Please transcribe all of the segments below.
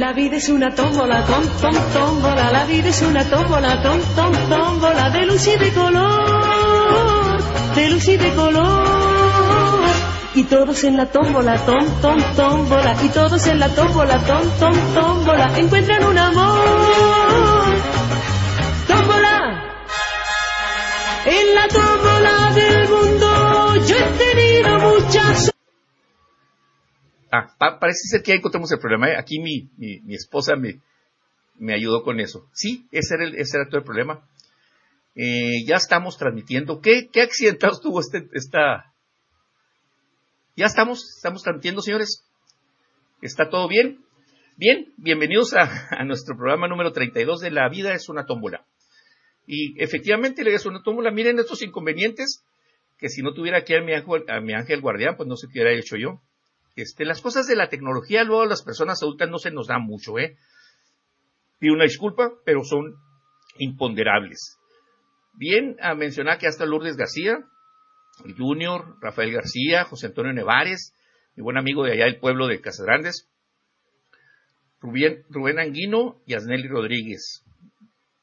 La vida es una tómbola, tom, tom, tómbola. La vida es una tómbola, tom, tom, tómbola. De luz y de color, de luz y de color. Y todos en la tómbola, tom, tom, tómbola. Y todos en la tómbola, tom, tom, tómbola. Encuentran un amor. Tómbola. En la tómbola del mundo yo he tenido muchas Ah, parece ser que ya encontramos el problema. ¿eh? Aquí mi, mi, esposa me, me, ayudó con eso. Sí, ese era, el, ese era todo el problema. Eh, ya estamos transmitiendo. ¿Qué, qué accidentados tuvo este, esta? Ya estamos, estamos transmitiendo, señores. ¿Está todo bien? Bien, bienvenidos a, a nuestro programa número 32 de La vida es una tómbola. Y efectivamente, le es una tómbola. Miren estos inconvenientes que si no tuviera aquí a mi ángel, a mi ángel guardián, pues no sé qué hubiera hecho yo. Este, las cosas de la tecnología luego las personas adultas no se nos dan mucho, ¿eh? Pido una disculpa, pero son imponderables. Bien, a mencionar que hasta Lourdes García, Junior, Rafael García, José Antonio Nevares, mi buen amigo de allá del pueblo de Casagrandes, Rubén, Rubén Anguino y Asneli Rodríguez.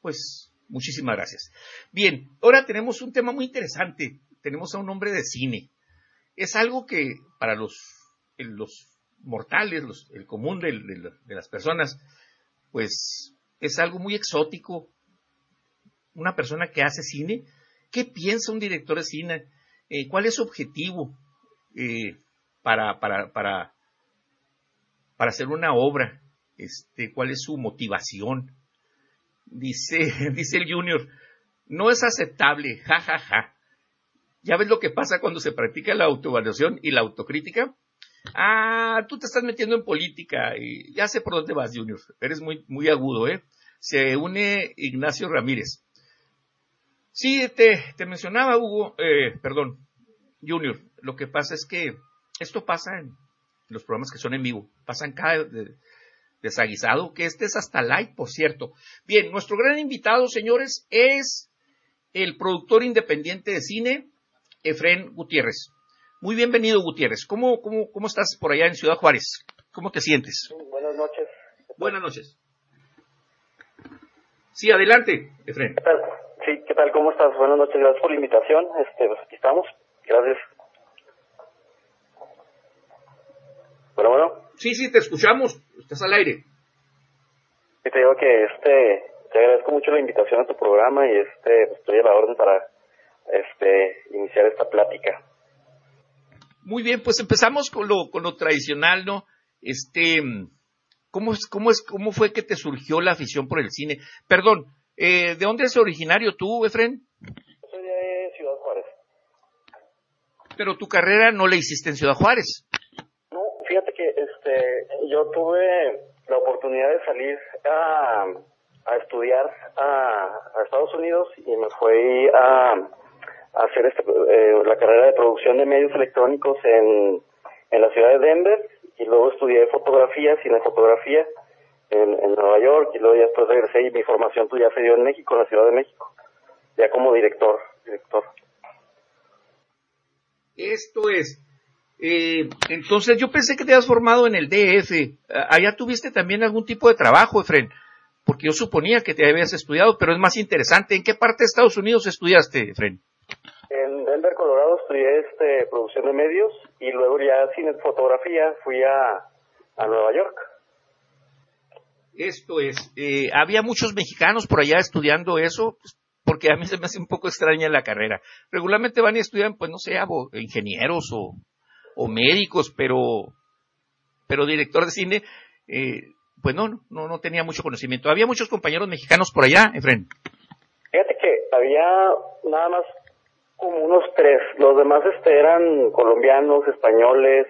Pues, muchísimas gracias. Bien, ahora tenemos un tema muy interesante. Tenemos a un hombre de cine. Es algo que para los los mortales, el común de, las personas, pues es algo muy exótico. Una persona que hace cine, ¿qué piensa un director de cine? Eh, ¿Cuál es su objetivo eh, para, para, para, para hacer una obra? Este, ¿Cuál es su motivación? Dice, dice el Junior, no es aceptable, ja, ja, ja. ¿Ya ves lo que pasa cuando se practica la autoevaluación y la autocrítica? Ah, tú te estás metiendo en política y ya sé por dónde vas, Junior. Eres muy, muy agudo, ¿eh? Se une Ignacio Ramírez. Sí, te, te mencionaba, Hugo, eh, perdón, Junior. Lo que pasa es que esto pasa en los programas que son en vivo. Pasan cada desaguisado, que este es hasta light, por cierto. Bien, nuestro gran invitado, señores, es el productor independiente de cine, Efren Gutiérrez. Muy bienvenido, Gutiérrez. ¿Cómo, cómo, cómo estás por allá en Ciudad Juárez? ¿Cómo te sientes? Buenas noches. Buenas noches. Sí, adelante, Efren. ¿Qué tal? Sí, ¿qué tal? ¿Cómo estás? Buenas noches, gracias por la invitación. Este, pues aquí estamos. Gracias. Bueno, bueno. Sí, sí, te escuchamos. Estás al aire. Y te digo que este, te agradezco mucho la invitación a tu programa y este, pues, estoy a la orden para este, iniciar esta plática. Muy bien, pues empezamos con lo, con lo tradicional, ¿no? Este, ¿cómo es, cómo es, cómo fue que te surgió la afición por el cine? Perdón, eh, ¿de dónde eres originario tú, Efren? Soy de Ciudad Juárez. Pero tu carrera no la hiciste en Ciudad Juárez. No, fíjate que este, yo tuve la oportunidad de salir a, a estudiar a, a Estados Unidos y me fui a hacer este, eh, la carrera de producción de medios electrónicos en, en la ciudad de Denver y luego estudié fotografía, cinefotografía en, en Nueva York y luego ya después regresé y mi formación pues, ya se dio en México, en la Ciudad de México, ya como director, director. Esto es, eh, entonces yo pensé que te habías formado en el DF, allá tuviste también algún tipo de trabajo, Efren, porque yo suponía que te habías estudiado, pero es más interesante, ¿en qué parte de Estados Unidos estudiaste, Efren? En Denver, Colorado, estudié este, producción de medios y luego ya sin fotografía fui a, a Nueva York. Esto es, eh, había muchos mexicanos por allá estudiando eso, pues, porque a mí se me hace un poco extraña la carrera. Regularmente van y estudian, pues no sé, ingenieros o, o médicos, pero, pero director de cine, eh, pues no, no, no tenía mucho conocimiento. Había muchos compañeros mexicanos por allá, Efren. Fíjate que había nada más como unos tres. Los demás este eran colombianos, españoles,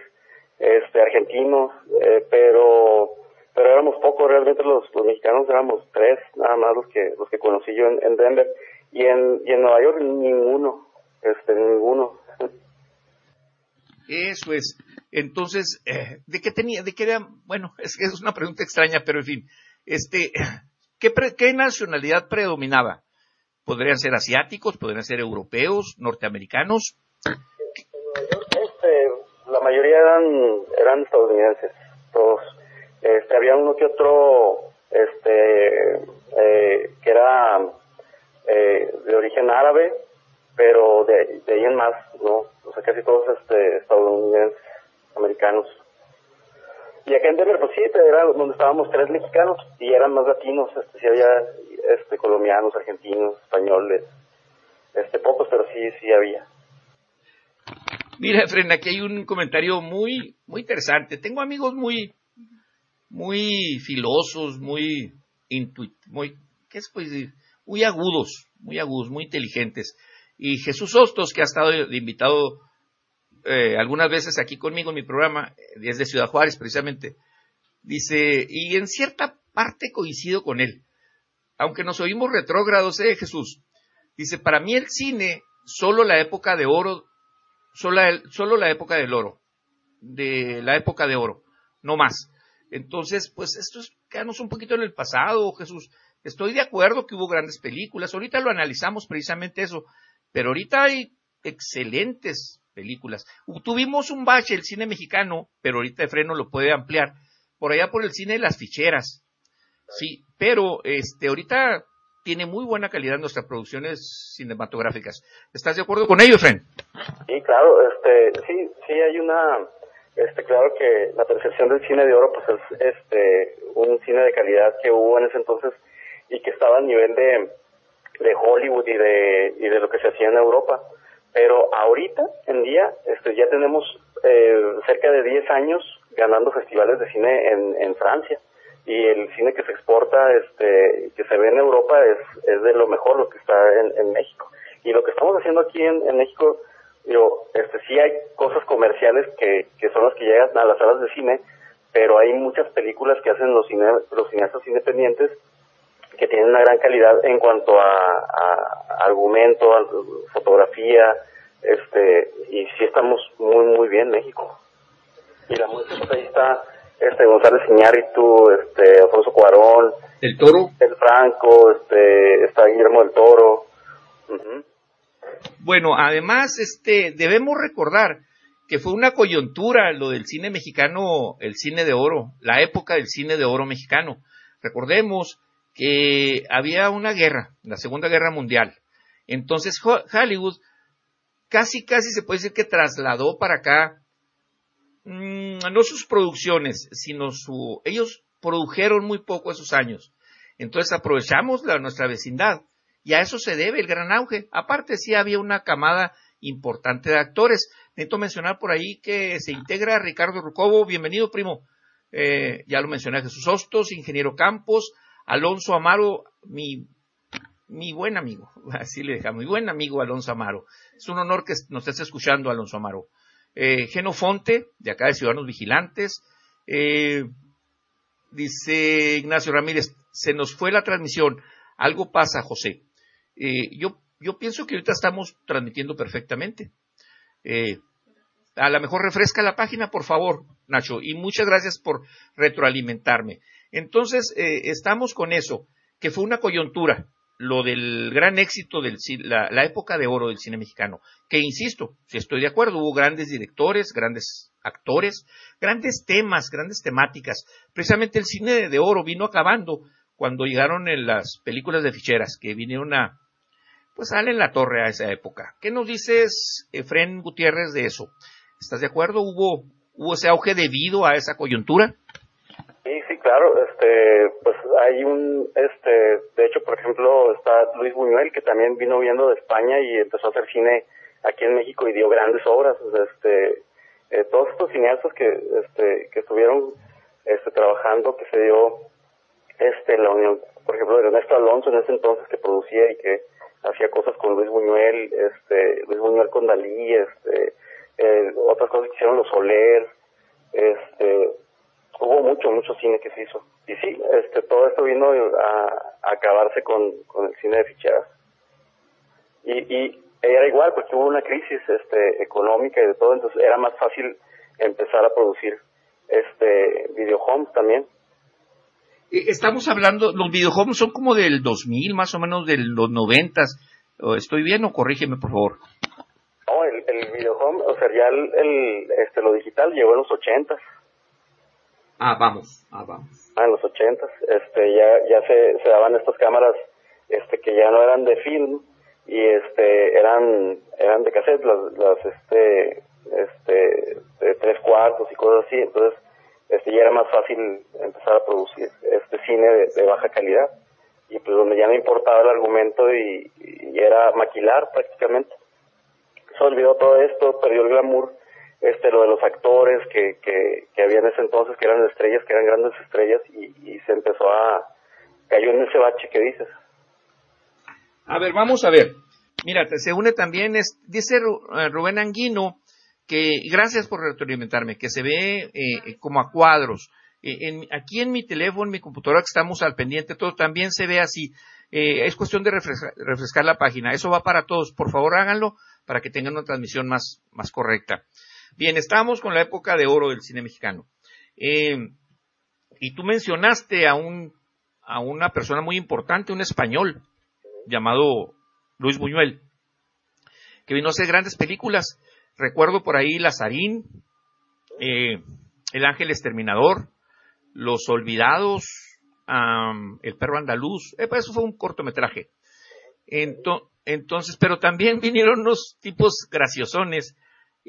este argentinos, eh, pero pero éramos pocos realmente los, mexicanos éramos tres nada más los que los que conocí yo en, Denver. Y en Nueva York ninguno este ninguno. Eso es. Entonces eh, de qué tenía de qué era bueno es que es una pregunta extraña pero en fin. Este qué qué nacionalidad predominaba podrían ser asiáticos, podrían ser europeos, norteamericanos. Este, la mayoría eran, eran estadounidenses, todos. este, había uno que otro, este, eh, que era eh, de origen árabe, pero de, ahí en más, ¿no? O sea, casi todos este, estadounidenses, americanos. Y acá en Denver, pues sí, era donde estábamos tres mexicanos y eran más latinos, este, sí había este, colombianos, argentinos, españoles, este, pocos, pero sí, sí había. Mira, Efren, aquí hay un comentario muy, muy interesante. Tengo amigos muy, muy filosos, muy intuit, muy, ¿qué? Muy agudos, muy agudos, muy inteligentes. Y Jesús Hostos, que ha estado de invitado eh, algunas veces aquí conmigo en mi programa, desde Ciudad Juárez precisamente, dice, y en cierta parte coincido con él, aunque nos oímos retrógrados, eh, Jesús, dice, para mí el cine, solo la época de oro, solo, la época del oro, de la época de oro, no más. Entonces, pues esto es quedarnos un poquito en el pasado, Jesús. Estoy de acuerdo que hubo grandes películas, ahorita lo analizamos precisamente eso, pero ahorita hay excelentes películas. Tuvimos un bache el cine mexicano, pero ahorita de freno lo puede ampliar, por allá por el cine de las ficheras. Sí, pero este ahorita tiene muy buena calidad nuestras producciones cinematográficas. ¿Estás de acuerdo con ello, Efren? Sí, claro, este, sí, sí hay una, este, claro que la percepción del cine de oro, pues es, este, un cine de calidad que hubo en ese entonces y que estaba a nivel de, de Hollywood y de, y de lo que se hacía en Europa. Pero ahorita en día este, ya tenemos eh, cerca de 10 años ganando festivales de cine en, en Francia y el cine que se exporta, este, que se ve en Europa es, es de lo mejor lo que está en, en México. Y lo que estamos haciendo aquí en, en México, digo, este, sí hay cosas comerciales que, que son las que llegan a las salas de cine, pero hay muchas películas que hacen los, cine, los cineastas independientes que tienen una gran calidad en cuanto a, a argumento, a fotografía, este, y sí estamos muy, muy bien México. Y la música, ahí está, este, González Iñárritu, este, Alfonso Cuarón. El Toro. El Franco, este, está Guillermo del Toro. Bueno, además, este, debemos recordar que fue una coyuntura lo del cine mexicano, el cine de oro, la época del cine de oro mexicano. Recordemos que había una guerra, la Segunda Guerra Mundial. Entonces Hollywood casi, casi se puede decir que trasladó para acá mmm, no sus producciones, sino su... Ellos produjeron muy poco esos años. Entonces aprovechamos la, nuestra vecindad y a eso se debe el gran auge. Aparte sí había una camada importante de actores. Necesito mencionar por ahí que se integra Ricardo Rucobo, bienvenido primo. Eh, ya lo mencioné Jesús Hostos, Ingeniero Campos, Alonso Amaro, mi, mi buen amigo, así le dejamos, mi buen amigo Alonso Amaro. Es un honor que nos estés escuchando, Alonso Amaro. Eh, Genofonte, de acá de Ciudadanos Vigilantes. Eh, dice Ignacio Ramírez, se nos fue la transmisión. Algo pasa, José. Eh, yo, yo pienso que ahorita estamos transmitiendo perfectamente. Eh, a lo mejor refresca la página, por favor, Nacho, y muchas gracias por retroalimentarme. Entonces, estamos con eso, que fue una coyuntura, lo del gran éxito de la, la, época de oro del cine mexicano, que insisto, si estoy de acuerdo, hubo grandes directores, grandes actores, grandes temas, grandes temáticas. Precisamente el cine de oro vino acabando cuando llegaron en las películas de ficheras, que vinieron a, pues sale en la torre a esa época. ¿Qué nos dices, Efren Gutiérrez, de eso? ¿Estás de acuerdo? ¿Hubo, hubo ese auge debido a esa coyuntura? Claro, este, pues hay un, este, de hecho, por ejemplo, está Luis Buñuel, que también vino viendo de España y empezó a hacer cine aquí en México y dio grandes obras, este, eh, todos estos cineastas que, este, que estuvieron, este, trabajando, que se dio, este, la unión, por ejemplo, Ernesto Alonso en ese entonces que producía y que hacía cosas con Luis Buñuel, este, Luis Buñuel con Dalí, este, eh, otras cosas que hicieron los Soler, este, hubo mucho, mucho cine que se hizo. Y sí, este, todo esto vino a, a acabarse con, con el cine de ficheras. Y, y era igual porque hubo una crisis este, económica y de todo, entonces era más fácil empezar a producir este videohomes también. Estamos hablando, los videohomes son como del 2000, más o menos de los 90. ¿Estoy bien o corrígeme, por favor? No, el, el videohome, o sea, ya el, el, este, lo digital llegó en los 80. Ah, vamos, ah, vamos. Ah, en los ochentas, este, ya, ya se, se daban estas cámaras, este, que ya no eran de film, y este, eran, eran de cassette, las, las, este, este, de tres cuartos y cosas así, entonces, este, ya era más fácil empezar a producir este cine de, baja calidad, y pues donde ya no importaba el argumento y, y era maquilar prácticamente. Se olvidó todo esto, perdió el glamour, este lo de los actores que, que, que había en ese entonces que eran estrellas, que eran grandes estrellas y, y se empezó a cayó en ese bache que dices. A ver, vamos a ver. Mira, se une también, es, dice eh, Rubén Anguino, que gracias por retroalimentarme, que se ve eh, como a cuadros. Eh, en, aquí en mi teléfono, en mi computadora que estamos al pendiente, todo también se ve así. es cuestión de refrescar, refrescar, la página. Eso va para todos. Por favor, háganlo para que tengan una transmisión más, más correcta. Bien, estamos con la época de oro del cine mexicano. Eh, y tú mencionaste a un, a una persona muy importante, un español, llamado Luis Buñuel, que vino a hacer grandes películas. Recuerdo por ahí Lazarín, eh, El Ángel Exterminador, Los Olvidados, El Perro Andaluz. Eso fue un cortometraje. entonces, pero también vinieron unos tipos graciosones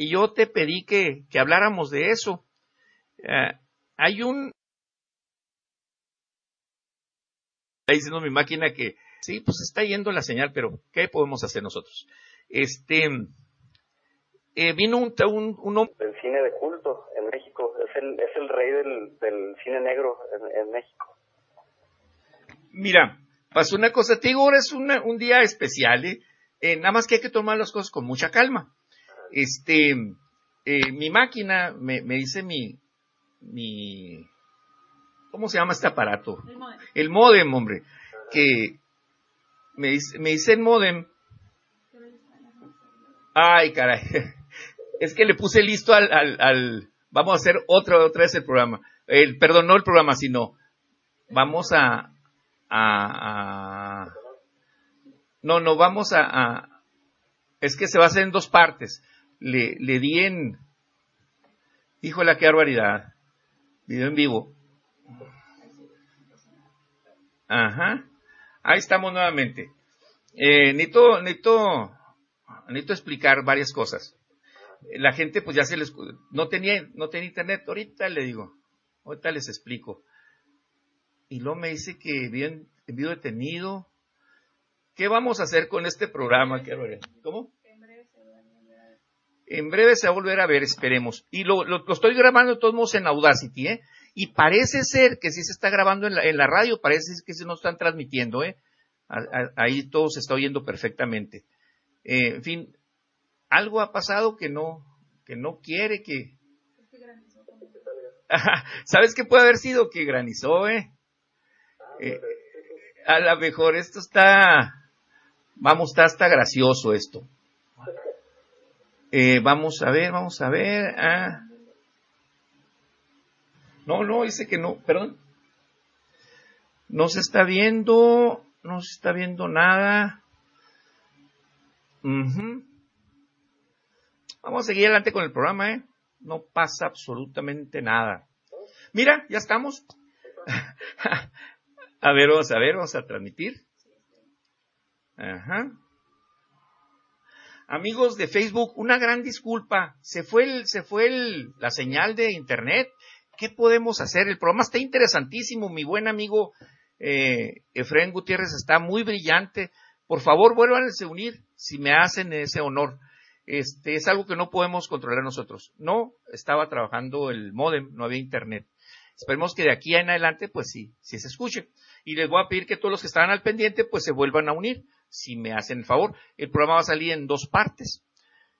y yo te pedí que, que habláramos de eso. Eh, hay un... Está diciendo mi máquina que sí, pues está yendo la señal, pero ¿qué podemos hacer nosotros? Este, eh, vino un, un, un, El cine de culto en México, es el, es el rey del, del cine negro en, en, México. Mira, pasó una cosa, te digo, ahora es una, un día especial, ¿eh? ¿eh? nada más que hay que tomar las cosas con mucha calma este, eh, mi máquina me, me, dice mi, mi, ¿cómo se llama este aparato? El modem. El modem, hombre, que me dice, me dice el modem. Ay, caray. Es que le puse listo al, al, al vamos a hacer otra, otra vez el programa. El, perdón, no el programa, sino vamos a, a, a no, no, vamos a, a, es que se va a hacer en dos partes le, le di en, híjole, qué barbaridad, video en vivo. Ajá, ahí estamos nuevamente. Eh, necesito, necesito, explicar varias cosas. La gente pues ya se les, no tenía, no tenía internet, ahorita le digo, ahorita les explico. Y luego me dice que bien, envío detenido. ¿Qué vamos a hacer con este programa? ¿Cómo? En breve se va a volver a ver, esperemos. Y lo, lo, estoy grabando de todos modos en Audacity, ¿eh? Y parece ser que sí se está grabando en la, en la radio, parece que se nos están transmitiendo, ¿eh? ahí todo se está oyendo perfectamente. Eh, en fin, algo ha pasado que no, que no quiere que... ¿Sabes qué puede haber sido? Que granizó, ¿eh? eh a lo mejor esto está, vamos, está hasta gracioso esto. Eh, vamos a ver, vamos a ver. Ah. No, no, dice que no, perdón. No se está viendo, no se está viendo nada. Vamos a seguir adelante con el programa, ¿eh? No pasa absolutamente nada. Mira, ya estamos. a ver, vamos a ver, vamos a transmitir. Ajá. Amigos de Facebook, una gran disculpa. Se fue el, se fue el, la señal de internet. ¿Qué podemos hacer? El programa está interesantísimo. Mi buen amigo eh, Gutiérrez está muy brillante. Por favor, vuelvan a unir si me hacen ese honor. Este es algo que no podemos controlar nosotros. No estaba trabajando el modem, no había internet. Esperemos que de aquí en adelante, pues sí, sí se escuche. Y les voy a pedir que todos los que estaban al pendiente, pues se vuelvan a unir si me hacen el favor. El programa va a salir en dos partes.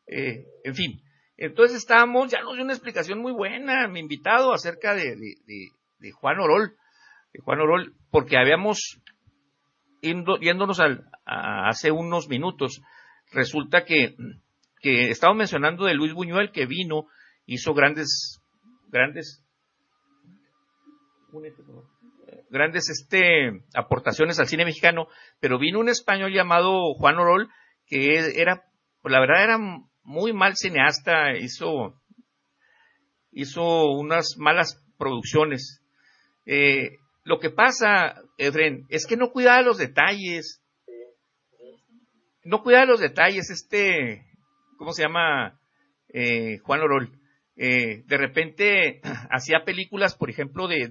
Eh, en fin, entonces estábamos, ya nos dio una explicación muy buena, mi invitado, acerca de, de, Juan Orol, de Juan Orol, porque habíamos, yéndonos al, hace unos minutos, resulta que, que estaba mencionando de Luis Buñuel que vino, hizo grandes, grandes, grandes este, aportaciones al cine mexicano, pero vino un español llamado Juan Orol, que era, la verdad era muy mal cineasta, hizo, hizo unas malas producciones. Eh, lo que pasa, Efren, es que no cuidaba los detalles. No cuidaba los detalles. Este, ¿cómo se llama? Eh, Juan Orol. Eh, de repente hacía películas, por ejemplo, de,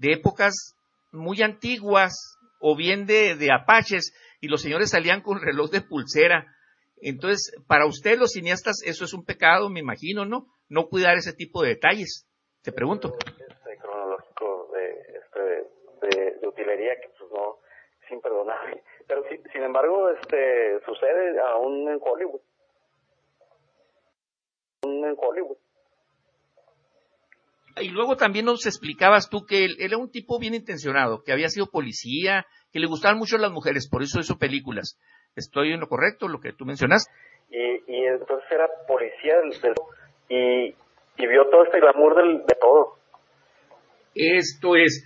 de épocas muy antiguas o bien de, de apaches y los señores salían con reloj de pulsera. Entonces, para usted los cineastas eso es un pecado, me imagino, ¿no? No cuidar ese tipo de detalles. Te pregunto. Este cronológico de, este, de, utilería que pues no es imperdonable. Pero sin embargo, este sucede aún en Hollywood. Aún en Hollywood. Y luego también nos explicabas tú que él, él, era un tipo bien intencionado, que había sido policía, que le gustaban mucho las mujeres, por eso hizo películas. ¿Estoy en lo correcto, lo que tú mencionas? Y, y entonces era policía del, del, y, y vio todo este glamour del, de todo. Esto es.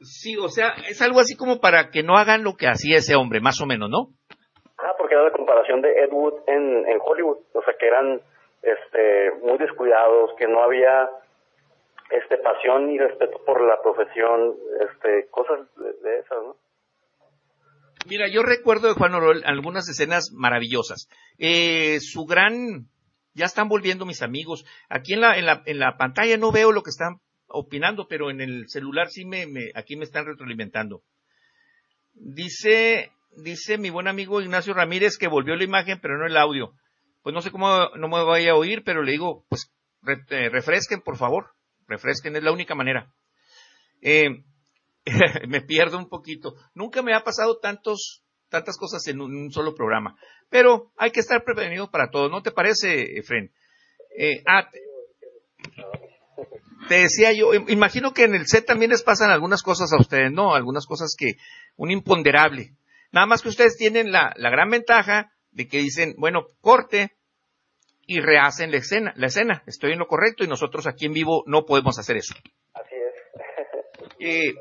Sí, o sea, es algo así como para que no hagan lo que hacía ese hombre, más o menos, ¿no? Ah, porque era la comparación de Ed Wood en, en Hollywood, o sea, que eran este, muy descuidados, que no había este pasión y respeto por la profesión, este, cosas de, esas. Mira, yo recuerdo de Juan Orol algunas escenas maravillosas. Eh, su gran, ya están volviendo mis amigos. Aquí en la, en la, en la pantalla no veo lo que están opinando, pero en el celular sí me, me, aquí me están retroalimentando. Dice, dice mi buen amigo Ignacio Ramírez que volvió la imagen, pero no el audio. Pues no sé cómo no me vaya a oír, pero le digo, pues eh, refresquen, por favor. Refresquen, es la única manera. Eh, me pierdo un poquito. Nunca me ha pasado tantos, tantas cosas en un, solo programa. Pero hay que estar prevenido para todo. ¿No te parece, Efren? Eh, ah, te, te, decía yo, imagino que en el set también les pasan algunas cosas a ustedes, ¿no? Algunas cosas que, un imponderable. Nada más que ustedes tienen la, la gran ventaja de que dicen, bueno, corte y rehacen la escena, la escena. Estoy en lo correcto y nosotros aquí en vivo no podemos hacer eso. Así es. eh,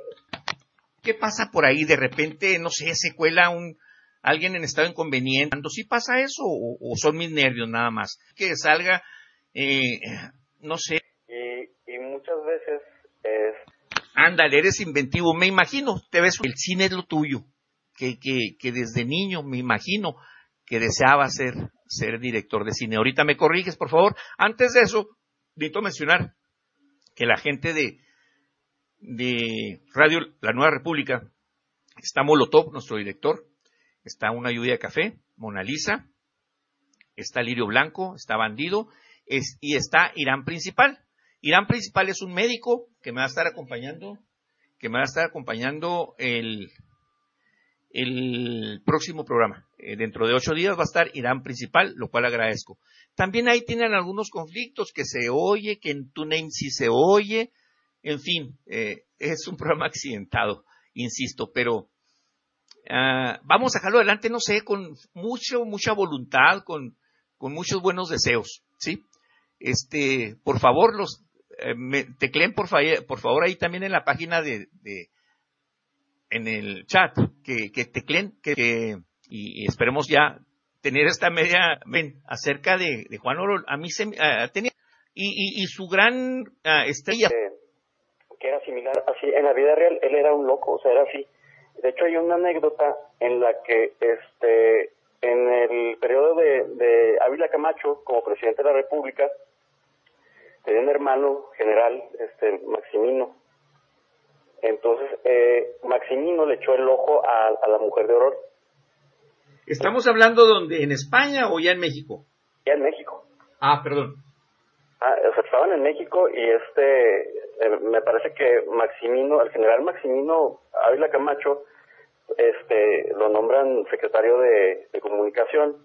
¿Qué pasa por ahí? De repente, no sé, se cuela un, alguien en estado inconveniente. ¿Sí pasa eso o, o son mis nervios nada más? Que salga, eh, no sé. Y, y muchas veces es... Ándale, eres inventivo. Me imagino, te ves, el cine es lo tuyo. Que, que, que desde niño me imagino que deseaba ser, ser director de cine. Ahorita me corriges, por favor. Antes de eso, necesito mencionar que la gente de, de Radio La Nueva República está Molotov, nuestro director, está Una Lluvia de Café, Mona Lisa, está Lirio Blanco, está Bandido, es, y está Irán Principal. Irán Principal es un médico que me va a estar acompañando, que me va a estar acompañando el, el próximo programa. Eh, dentro de ocho días va a estar Irán Principal, lo cual agradezco. También ahí tienen algunos conflictos que se oye, que en TuneIn sí se oye, en fin, eh, es un programa accidentado, insisto, pero uh, vamos a dejarlo adelante, no sé, con mucho, mucha voluntad, con, con muchos buenos deseos, ¿sí? Este, por favor, los, eh, tecleen por, fa por favor ahí también en la página de, de en el chat, que, que tecleen, que, y, esperemos ya tener esta media, acerca de, Juan Oro, a mí se, uh, tenía, y, su gran uh, estrella. Que era similar, así, en la vida real, él era un loco, o sea, era así. De hecho, hay una anécdota en la que, este, en el periodo de, de Ávila Camacho, como presidente de la República, tenía un hermano general, este, Maximino. Entonces, eh, Maximino le echó el ojo a, a la mujer de Aurora. ¿Estamos hablando donde? ¿En España o ya en México? Ya en México. Ah, perdón. Ah, o sea, estaban en México y este, eh, me parece que Maximino, el general Maximino Ávila Camacho, este, lo nombran secretario de, de comunicación.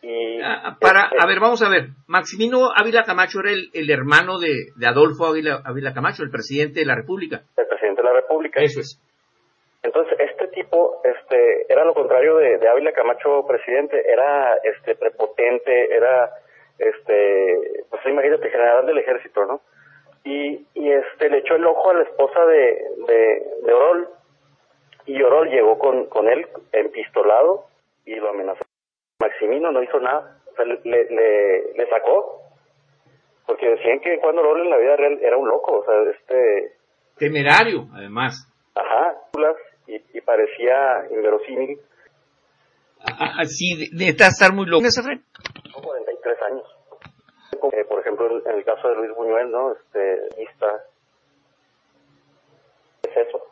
Y ah, para, este, a ver, vamos a ver. Maximino Ávila Camacho era el, el hermano de, de Adolfo Ávila, Ávila Camacho, el presidente de la República. El presidente de la República. Eso es. Entonces, este era lo contrario de, Ávila Camacho presidente, era, este, prepotente, era, este, pues imagínate, general del ejército, ¿no? Y, este, le echó el ojo a la esposa de, de, Orol, y Orol llegó con, con él empistolado y lo amenazó. Maximino no hizo nada, o sea, le, le, le sacó porque decían que Juan Orol en la vida real era un loco, o sea, este... Temerario, además. Parecía inverosímil. Ah, sí, necesita estar muy loco. ¿Ese 43 años. Eh, por ejemplo, en el caso de Luis Buñuel, ¿no? Este, lista. Es eso.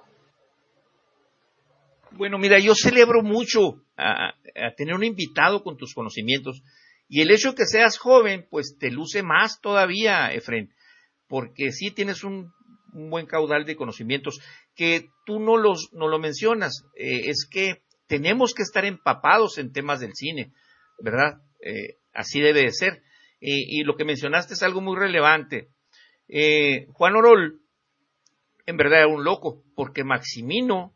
Bueno, mira, yo celebro mucho a, a, tener un invitado con tus conocimientos. Y el hecho de que seas joven, pues te luce más todavía, Efren, porque sí tienes un, un buen caudal de conocimientos que tú no los no lo mencionas. Eh, es que tenemos que estar empapados en temas del cine, ¿verdad? Eh, así debe de ser. y lo que mencionaste es algo muy relevante. Eh, Juan Orol, en verdad era un loco, porque Maximino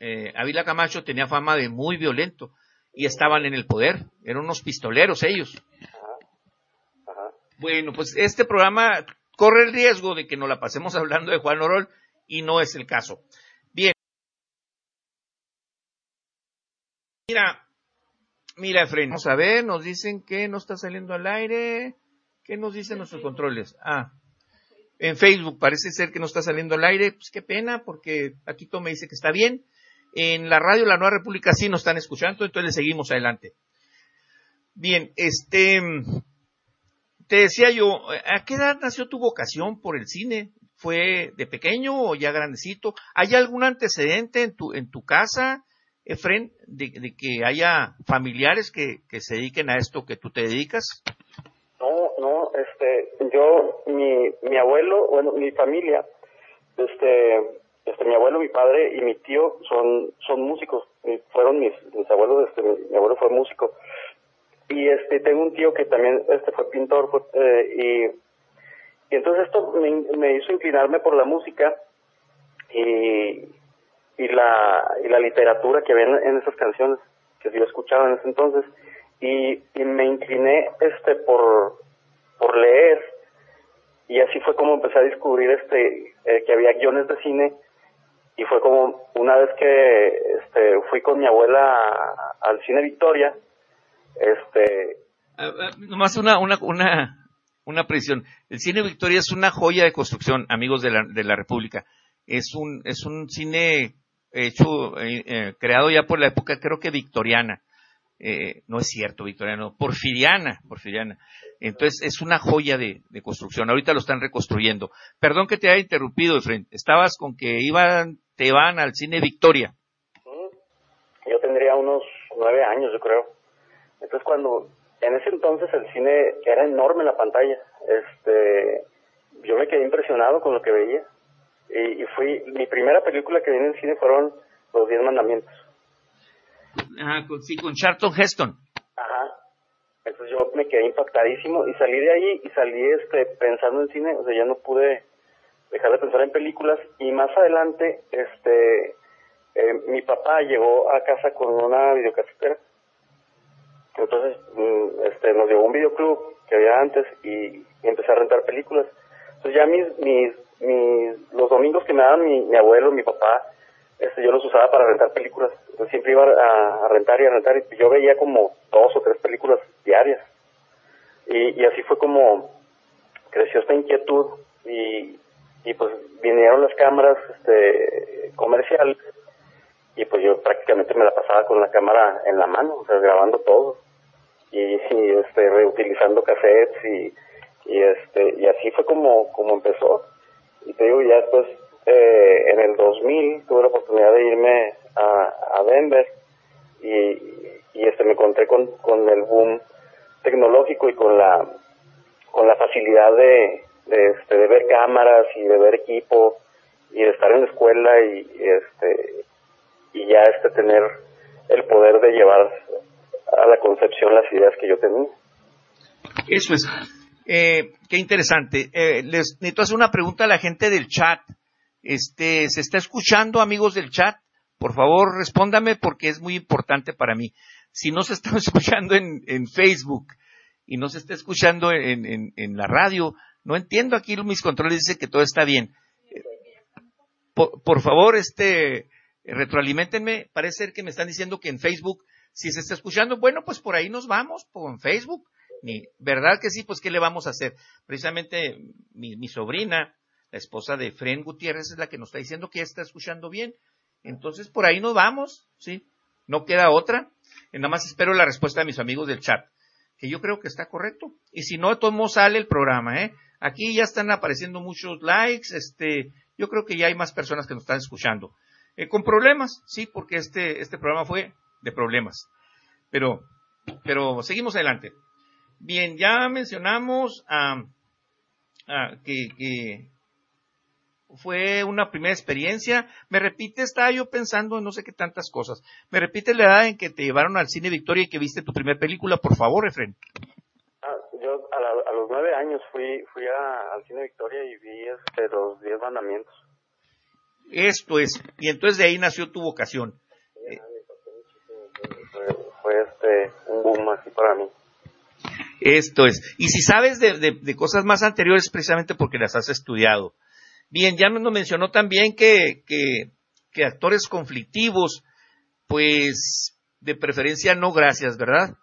eh, Ávila Camacho tenía fama de muy violento y estaban en el poder, eran unos pistoleros ellos. Bueno, pues este programa corre el riesgo de que nos la pasemos hablando de Juan Orol y no es el caso. Mira, mira, Efraín, vamos a ver, nos dicen que no está saliendo al aire. ¿Qué nos dicen nuestros controles? Ah, en Facebook parece ser que no está saliendo al aire. Pues qué pena, porque aquí me dice que está bien. En la radio La Nueva República sí nos están escuchando, entonces le seguimos adelante. Bien, este, te decía yo, ¿a qué edad nació tu vocación por el cine? ¿Fue de pequeño o ya grandecito? ¿Hay algún antecedente en tu, en tu casa? Efren, de, de, que haya familiares que, que se dediquen a esto que tú te dedicas? No, no, este, yo, mi, mi abuelo, bueno, mi familia, este, este, mi abuelo, mi padre y mi tío son, son músicos, fueron mis, mis abuelos, este, mi, abuelo fue músico, y este, tengo un tío que también, este, fue pintor, eh, y, y entonces esto me, me hizo inclinarme por la música, y, y la, y la literatura que había en, esas canciones que yo escuchaba en ese entonces. Y, y me incliné este por, por leer. Y así fue como empecé a descubrir este eh, que había guiones de cine. Y fue como una vez que este fui con mi abuela al cine Victoria este uh, nomás una una una una presión el cine Victoria es una joya de construcción amigos de la de la República es un es un cine hecho, eh, eh, creado ya por la época, creo que victoriana. Eh, no es cierto, victoriano, porfiriana, porfiriana. Entonces es una joya de, construcción. Ahorita lo están reconstruyendo. Perdón que te haya interrumpido, Efren. Estabas con que iban, te van al cine Victoria. Yo tendría unos nueve años, yo creo. Entonces cuando, en ese entonces el cine era enorme la pantalla. Este, yo me quedé impresionado con lo que veía y, fui, mi primera película que vi en el cine fueron Los Diez Mandamientos. Ajá, con, sí, con Charlton Heston. Ajá. Entonces yo me quedé impactadísimo y salí de ahí y salí este pensando en cine, o sea, ya no pude dejar de pensar en películas y más adelante este eh, mi papá llegó a casa con una videocasetera. Entonces, mm, este, nos llevó un videoclub que había antes y, y empecé a rentar películas. Entonces ya mis, mis los domingos que me daban mi, abuelo, mi papá, este, yo los usaba para rentar películas. Siempre iba a, rentar y a rentar y yo veía como dos o tres películas diarias. Y, y así fue como creció esta inquietud y, y pues vinieron las cámaras este, comerciales y pues yo prácticamente me la pasaba con la cámara en la mano, o sea, grabando todo y, y este, reutilizando cassettes y, y este y así fue como como empezó. Y te digo, ya después, eh, en el 2000, tuve la oportunidad de irme a, a Denver y, y este me encontré con, con el boom tecnológico y con la con la facilidad de, de, este, de ver cámaras y de ver equipo y de estar en la escuela y, este y ya este tener el poder de llevar a la concepción las ideas que yo tenía. Eso es. Eh, qué interesante. Eh, les necesito hacer una pregunta a la gente del chat. Este, ¿se está escuchando, amigos del chat? Por favor, respóndame porque es muy importante para mí. Si no se está escuchando en, en Facebook y no se está escuchando en, en, la radio, no entiendo aquí mis controles dicen que todo está bien. Por, por favor, este, retroalimentenme. Parece ser que me están diciendo que en Facebook, si se está escuchando, bueno, pues por ahí nos vamos, por Facebook ¿Verdad que sí? Pues, ¿qué le vamos a hacer? Precisamente mi, sobrina, la esposa de Fren Gutiérrez, es la que nos está diciendo que está escuchando bien. Entonces, por ahí nos vamos, ¿sí? No queda otra. Y nada más espero la respuesta de mis amigos del chat, que yo creo que está correcto. Y si no, de todos sale el programa, ¿eh? Aquí ya están apareciendo muchos likes, este, yo creo que ya hay más personas que nos están escuchando. Eh, con problemas, sí, porque este, este programa fue de problemas. Pero, pero seguimos adelante. Bien, ya mencionamos a, que, que, fue una primera experiencia. Me repite, estaba yo pensando en no sé qué tantas cosas. Me repite la edad en que te llevaron al cine Victoria y que viste tu primera película, por favor, Efren. Ah, yo a, los nueve años fui, fui al cine Victoria y vi este, los diez mandamientos. Esto es, y entonces de ahí nació tu vocación. Fue, este, un boom así para mí. Esto es. Y si sabes de, cosas más anteriores, precisamente porque las has estudiado. Bien, ya nos mencionó también que, que, actores conflictivos, pues de preferencia no gracias, ¿verdad?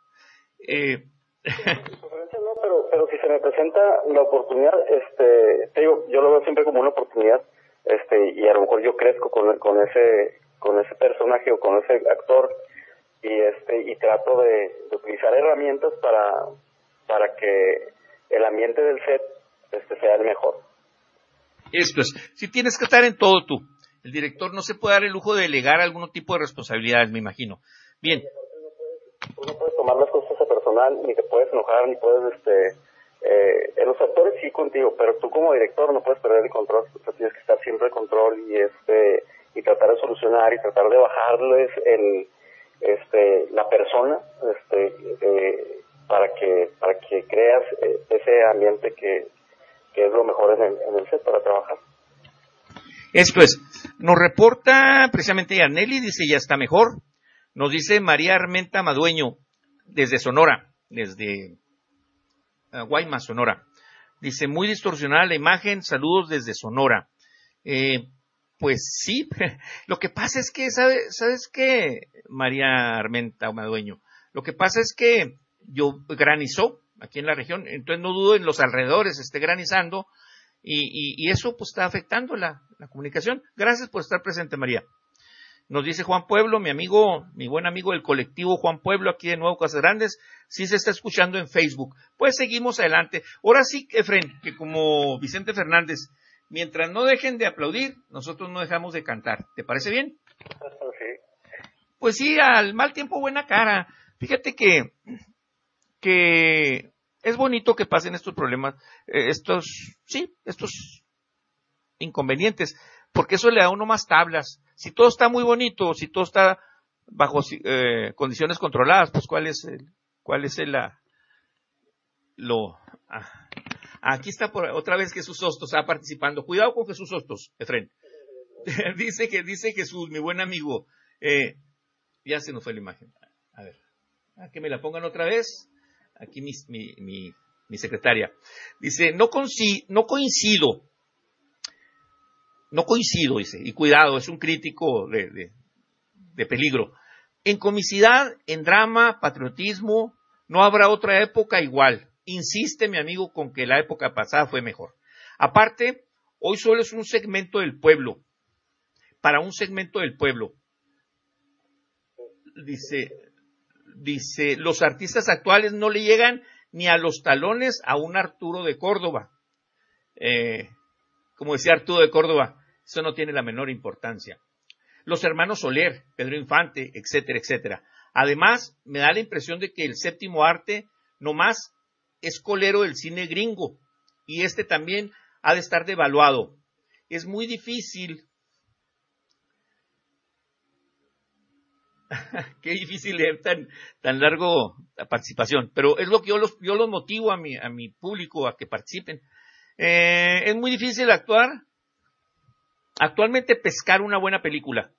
Eh. preferencia no, pero, pero si se me presenta la oportunidad, este, te digo, yo lo veo siempre como una oportunidad este y a lo mejor yo crezco con, con ese con ese personaje o con ese actor y este y trato de, utilizar herramientas para para que el ambiente del set este sea el mejor. Esto es si tienes que estar en todo tú el director no se puede dar el lujo de delegar algún tipo de responsabilidades me imagino. Bien. No puedes tomar las cosas a personal ni te puedes enojar ni puedes este eh, en los actores sí contigo, pero tú como director no puedes perder el control, tienes que estar siempre en control y este y tratar de solucionar y tratar de bajarles el este la persona este eh, para que para que creas eh, ese ambiente que, que es lo mejor en el, set para trabajar. Esto es, nos reporta precisamente Yaneli, dice ya está mejor. Nos dice María Armenta Madueño, desde Sonora, desde Guaymas, Sonora. Dice, muy distorsionada la imagen, saludos desde Sonora. Eh, pues sí, lo que pasa es que, ¿sabes, ¿sabes qué, María Armenta Madueño? Lo que pasa es que yo granizó aquí en la región, entonces no dudo en los alrededores esté granizando y, eso pues está afectando la, la comunicación. Gracias por estar presente, María. Nos dice Juan Pueblo, mi amigo, mi buen amigo del colectivo Juan Pueblo, aquí de Nuevo Casas Grandes, sí se está escuchando en Facebook. Pues seguimos adelante. Ahora sí, Efren, que como Vicente Fernández, mientras no dejen de aplaudir, nosotros no dejamos de cantar. ¿Te parece bien? Pues sí, al mal tiempo buena cara. Fíjate que, que es bonito que pasen estos problemas, eh, estos, sí, estos inconvenientes, porque eso le da a uno más tablas si todo está muy bonito, si todo está bajo eh, condiciones controladas, pues cuál es el, cuál es el, la, lo, ah, aquí está por, otra vez Jesús Hostos, está participando. Cuidado con Jesús Hostos, Efren. dice que, dice Jesús, mi buen amigo, eh, ya se nos fue la imagen. A ver, a que me la pongan otra vez. Aquí mi, mi, mi, secretaria. Dice, no, no coincido no coincido, dice, y cuidado, es un crítico de, de, peligro. En comicidad, en drama, patriotismo, no habrá otra época igual. Insiste mi amigo con que la época pasada fue mejor. Aparte, hoy solo es un segmento del pueblo. Para un segmento del pueblo. Dice, dice, los artistas actuales no le llegan ni a los talones a un Arturo de Córdoba. Eh, como decía Arturo de Córdoba, eso no tiene la menor importancia. Los hermanos Soler, Pedro Infante, etcétera, etcétera. Además, me da la impresión de que el séptimo arte nomás es colero del cine gringo y este también ha de estar devaluado. Es muy difícil. Qué difícil es tan, tan largo la participación, pero es lo que yo los, yo los motivo a mi, a mi público a que participen. Eh, es muy difícil actuar Actualmente pescar una buena película.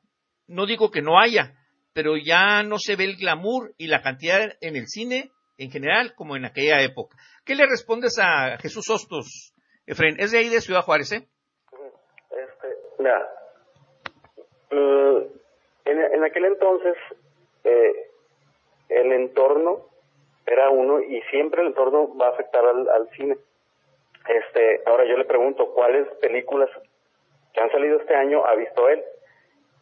No digo que no haya, pero ya no se ve el glamour y la cantidad en el cine en general como en aquella época. ¿Qué le respondes a Jesús Hostos, Efren? Es de ahí de Ciudad Juárez, ¿eh? Este, mira, mm, en, aquel entonces eh, el entorno era uno y siempre el entorno va a afectar al, al cine. Este, ahora yo le pregunto, ¿cuáles películas que han salido este año ha visto él?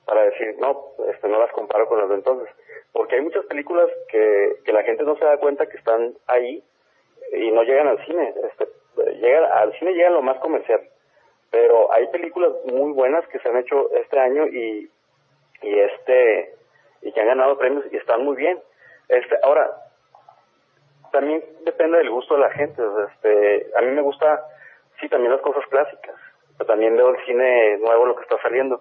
Para decir, no, este, no las comparo con las de entonces. Porque hay muchas películas que, que la gente no se da cuenta que están ahí y no llegan al cine. Este, llegan, al cine llegan lo más comercial. Pero hay películas muy buenas que se han hecho este año y, y este, y que han ganado premios y están muy bien. Este, ahora, también depende del gusto de la gente. Este, a mí me gusta, sí, también las cosas clásicas, pero también veo el cine nuevo, lo que está saliendo.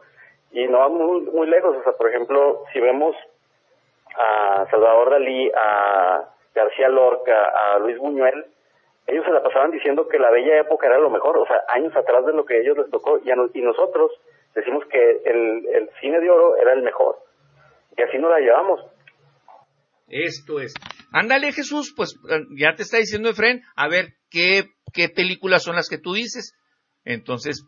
Y no va muy, muy lejos. O sea, por ejemplo, si vemos a Salvador Dalí, a García Lorca, a Luis Buñuel, ellos se la pasaban diciendo que la bella época era lo mejor, o sea, años atrás de lo que ellos les tocó, y, y nosotros decimos que el, el cine de oro era el mejor. Y así nos la llevamos. Esto es. Ándale, Jesús, pues eh, ya te está diciendo Efren, a ver qué, qué películas son las que tú dices. Entonces,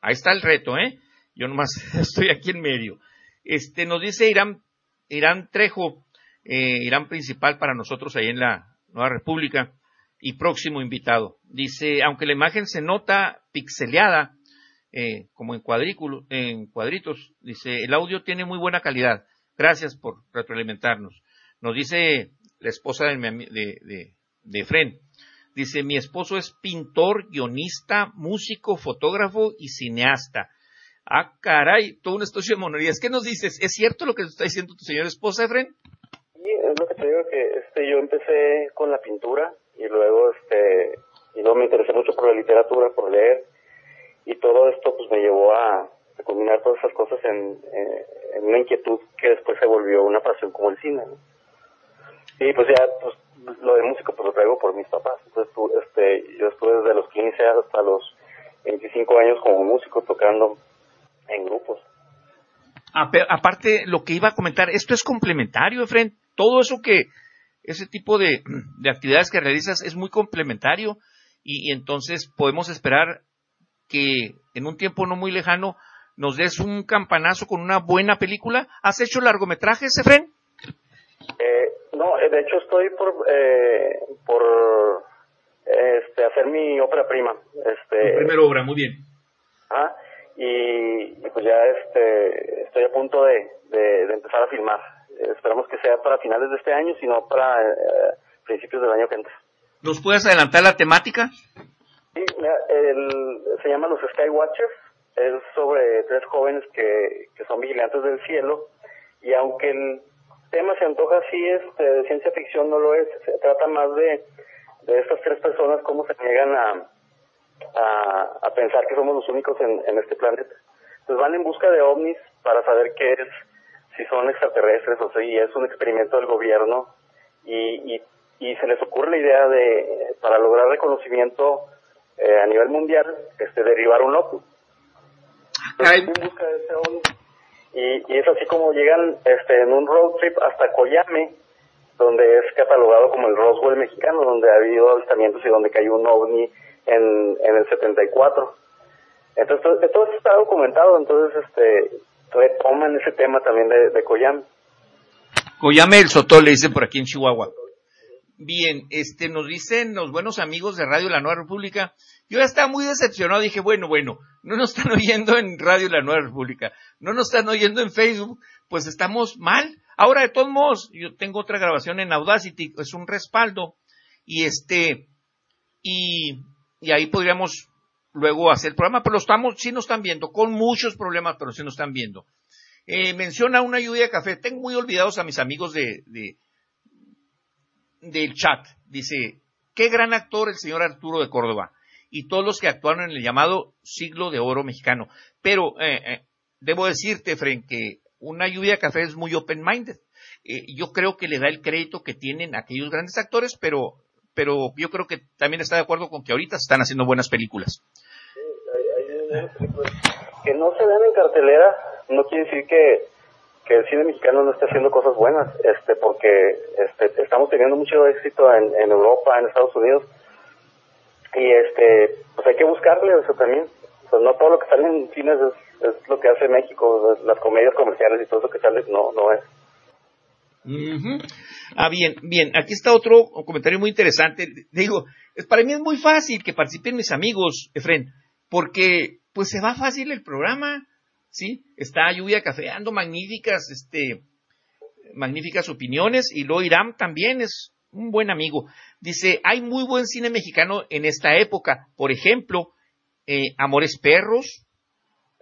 ahí está el reto, ¿eh? Yo nomás estoy aquí en medio. Este, nos dice Irán, Irán Trejo, eh, Irán principal para nosotros ahí en la Nueva República y próximo invitado. Dice, aunque la imagen se nota pixeleada, eh, como en, en cuadritos, dice, el audio tiene muy buena calidad. Gracias por retroalimentarnos. Nos dice la esposa de, de, de, Fren. Dice, mi esposo es pintor, guionista, músico, fotógrafo y cineasta. Ah, caray, todo un estudio de monerías. ¿Qué nos dices? ¿Es cierto lo que está diciendo tu señora esposa, Efren? Sí, es lo que te digo que este, yo empecé con la pintura y luego, este, y luego me interesé mucho por la literatura, por leer, y todo esto pues me llevó a, combinar todas esas cosas en, una inquietud que después se volvió una pasión como el cine. Y pues ya, pues lo de música pues lo traigo por mis papás. Entonces, este, yo estuve desde los 15 hasta los 25 años como músico tocando en grupos. aparte, lo que iba a comentar, esto es complementario, Efren. Todo eso que, ese tipo de, de actividades que realizas es muy complementario y, y, entonces podemos esperar que en un tiempo no muy lejano nos des un campanazo con una buena película. ¿Has hecho largometrajes, Efren? Eh, no, eh, de hecho estoy por eh, por este hacer mi ópera prima. Este. primera obra, muy bien. Ah, y, pues ya este estoy a punto de, de, empezar a filmar. esperamos que sea para finales de este año, sino para principios del año que entra. ¿Nos puedes adelantar la temática? Sí, el, se llama Los Skywatchers. Es sobre tres jóvenes que, que son vigilantes del cielo. Y aunque el tema se antoja así, este, de ciencia ficción no lo es, se trata más de, de estas tres personas, cómo se niegan a, a, pensar que somos los únicos en, en este planeta. Entonces van en busca de ovnis para saber qué es, si son extraterrestres o si es un experimento del gobierno y, y, y se les ocurre la idea de, para lograr reconocimiento eh, a nivel mundial, este, derivar un loco. Entonces, en busca de ese ovni y, y, es así como llegan este, en un road trip hasta Coyame, donde es catalogado como el Roswell mexicano, donde ha habido avistamientos y donde cayó un ovni en, en el 74. Entonces, todo, esto está documentado, entonces este retoman ese tema también de, de Coyame. Coyame el Sotol, le dicen por aquí en Chihuahua. Bien, este, nos dicen los buenos amigos de Radio La Nueva República. Yo ya estaba muy decepcionado, dije, bueno, bueno, no nos están oyendo en Radio La Nueva República, no nos están oyendo en Facebook, pues estamos mal. Ahora, de todos modos, yo tengo otra grabación en Audacity, es un respaldo, y este, y, y ahí podríamos luego hacer el programa, pero lo estamos, sí nos están viendo, con muchos problemas, pero sí nos están viendo. Eh, menciona una lluvia de café. Tengo muy olvidados a mis amigos de, de, del chat. Dice, qué gran actor el señor Arturo de Córdoba y todos los que actuaron en el llamado siglo de oro mexicano. Pero eh, eh, debo decirte, Fren, que una lluvia de café es muy open-minded. Yo creo que le da el crédito que tienen aquellos grandes actores, pero, pero yo creo que también está de acuerdo con que ahorita se están haciendo buenas películas. Hay que no se ven en cartelera, no quiere decir que que el cine mexicano no esté haciendo cosas buenas, este, porque este, estamos teniendo mucho éxito en, en Europa, en Estados Unidos, y este, pues hay que buscarle eso también. Pues no todo lo que sale en cines es, es lo que hace México, las comedias comerciales y todo eso que sale no, no es. Ah, bien, bien. Aquí está otro comentario muy interesante. Digo, para mí es muy fácil que participen mis amigos, Efren, porque pues se va fácil el programa, ¿sí? Está Lluvia Cafeando, magníficas, este, magníficas opiniones, y luego Irán también es un buen amigo. Dice, hay muy buen cine mexicano en esta época. Por ejemplo, eh, Amores Perros,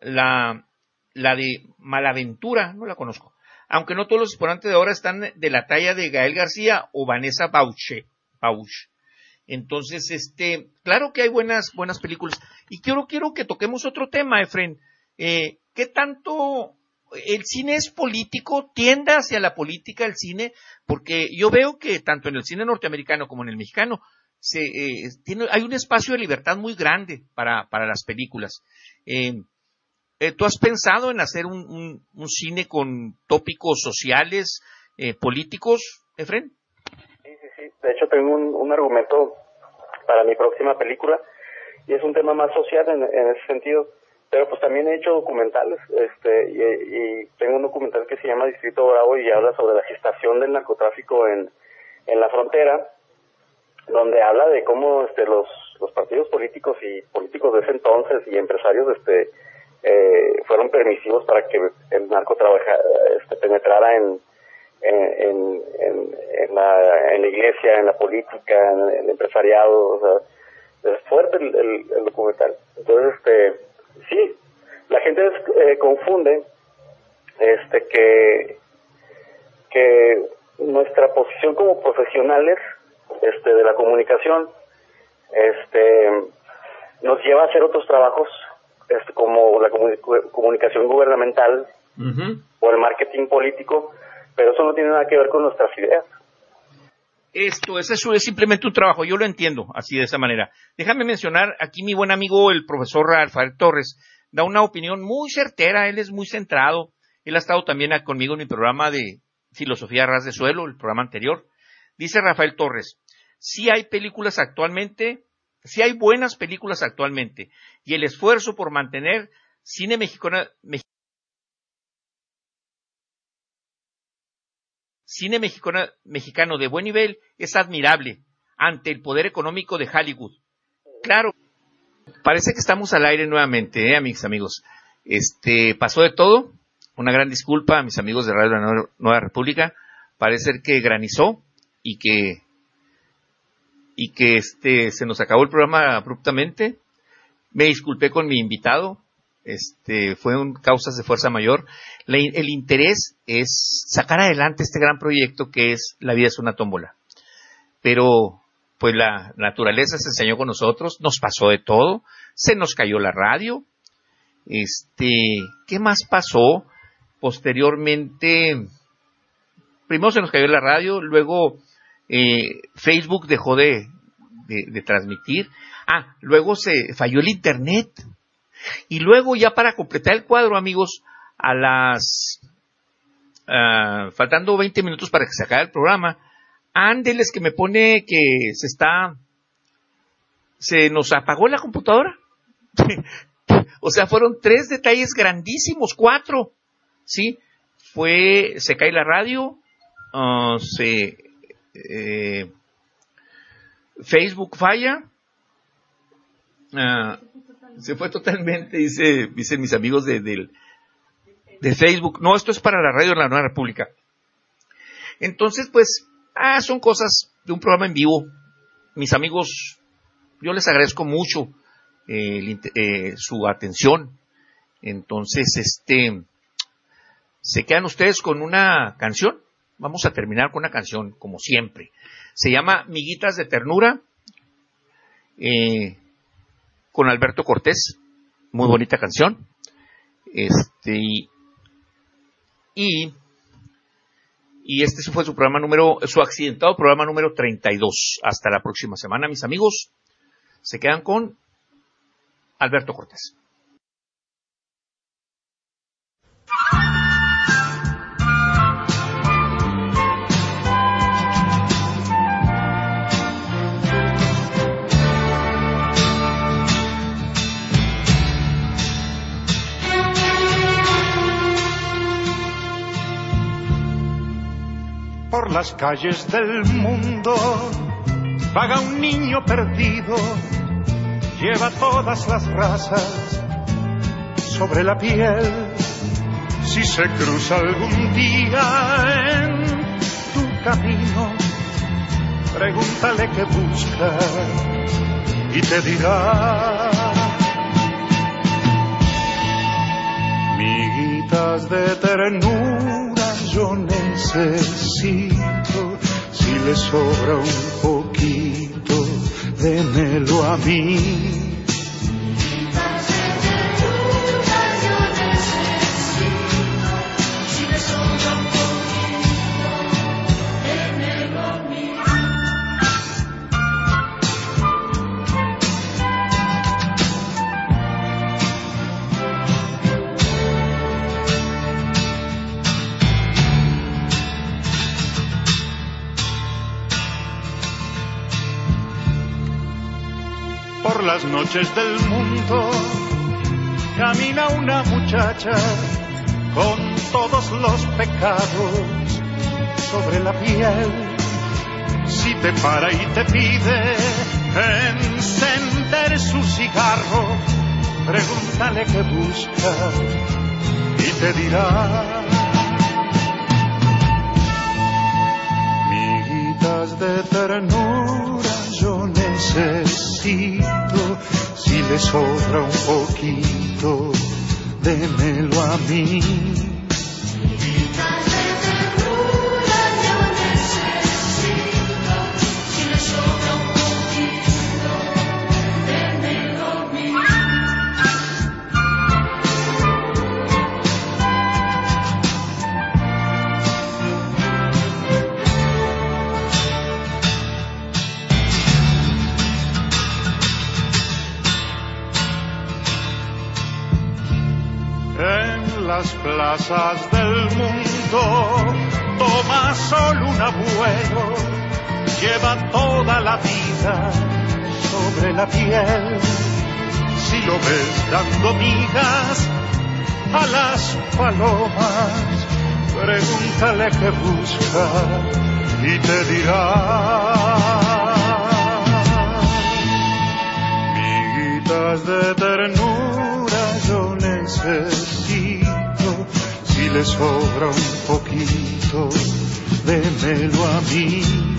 la, la de Malaventura, no la conozco aunque no todos los exponentes de ahora están de la talla de Gael García o Vanessa Bauche. Bauch. Entonces, este, claro que hay buenas, buenas películas. Y quiero, quiero que toquemos otro tema, Efren. Eh, ¿Qué tanto el cine es político? ¿Tiende hacia la política el cine? Porque yo veo que tanto en el cine norteamericano como en el mexicano se, eh, tiene, hay un espacio de libertad muy grande para, para las películas. Eh, eh, ¿Tú has pensado en hacer un, cine con tópicos sociales, eh, políticos, Efren? Sí, sí, sí. De hecho, tengo un, argumento para mi próxima película y es un tema más social en, en ese sentido. Pero pues también he hecho documentales este y, y, tengo un documental que se llama Distrito Bravo y habla sobre la gestación del narcotráfico en, en la frontera, donde habla de cómo este los, los partidos políticos y políticos de ese entonces y empresarios este eh, fueron permisivos para que el narco trabaja, este, penetrara en, en, en, la, en la iglesia, en la política, en, el empresariado, o sea, es fuerte el, el, documental. Entonces, este, sí, la gente eh, confunde este que que nuestra posición como profesionales este de la comunicación este nos lleva a hacer otros trabajos es como la comunicación gubernamental o el marketing político, pero eso no tiene nada que ver con nuestras ideas. Esto es, eso es simplemente un trabajo, yo lo entiendo así de esa manera. Déjame mencionar aquí mi buen amigo el profesor Rafael Torres, da una opinión muy certera, él es muy centrado, él ha estado también conmigo en mi programa de Filosofía Ras de Suelo, el programa anterior. Dice Rafael Torres, si hay películas actualmente si hay buenas películas actualmente y el esfuerzo por mantener cine mexicano, mexicano, mexicano de buen nivel es admirable ante el poder económico de Hollywood. Claro, parece que estamos al aire nuevamente, ¿eh, amigos, amigos. Este, pasó de todo. Una gran disculpa a mis amigos de Radio Nueva República. Parece que granizó y que y que este se nos acabó el programa abruptamente. Me disculpé con mi invitado, este fue un causas de fuerza mayor. el interés es sacar adelante este gran proyecto que es La vida es una tómbola. Pero pues la naturaleza se enseñó con nosotros, nos pasó de todo, se nos cayó la radio. Este, ¿qué más pasó? Posteriormente, primero se nos cayó la radio, luego eh, Facebook dejó de, transmitir. Ah, luego se falló el Internet. Y luego ya para completar el cuadro, amigos, a las... Uh, faltando 20 minutos para que se acabe el programa, ándeles que me pone que se está... Se nos apagó la computadora. o sea, fueron tres detalles grandísimos, cuatro. ¿Sí? Fue, se cae la radio, uh, se, eh, Facebook falla. Ah, se fue totalmente, dice, dicen mis amigos de, Facebook. No, esto es para la radio de la Nueva República. Entonces, pues, ah, son cosas de un programa en vivo. Mis amigos, yo les agradezco mucho eh, eh, su atención. Entonces, este, se quedan ustedes con una canción. Vamos a terminar con una canción, como siempre. Se llama Miguitas de Ternura, eh, con Alberto Cortés. Muy bonita canción. Este, y, y este fue su programa número, su accidentado programa número 32. Hasta la próxima semana, mis amigos. Se quedan con Alberto Cortés. Las calles del mundo vaga un niño perdido, lleva todas las razas sobre la piel. Si se cruza algún día en tu camino, pregúntale qué busca y te dirá. Miguitas de ternura yo necesito, si le sobra un poquito, démelo a mí. Noches del mundo camina una muchacha con todos los pecados sobre la piel. Si te para y te pide encender su cigarro, pregúntale qué busca y te dirá. Miguitas de ternura yo necesito, si le sobra un poquito, démelo a mí. Plazas del mundo toma solo un abuelo, lleva toda la vida sobre la piel. Si lo ves dando migas a las palomas, pregúntale qué busca y te dirá. Miguitas de ternura yo necesito, si le sobra un poquito, démelo a mí.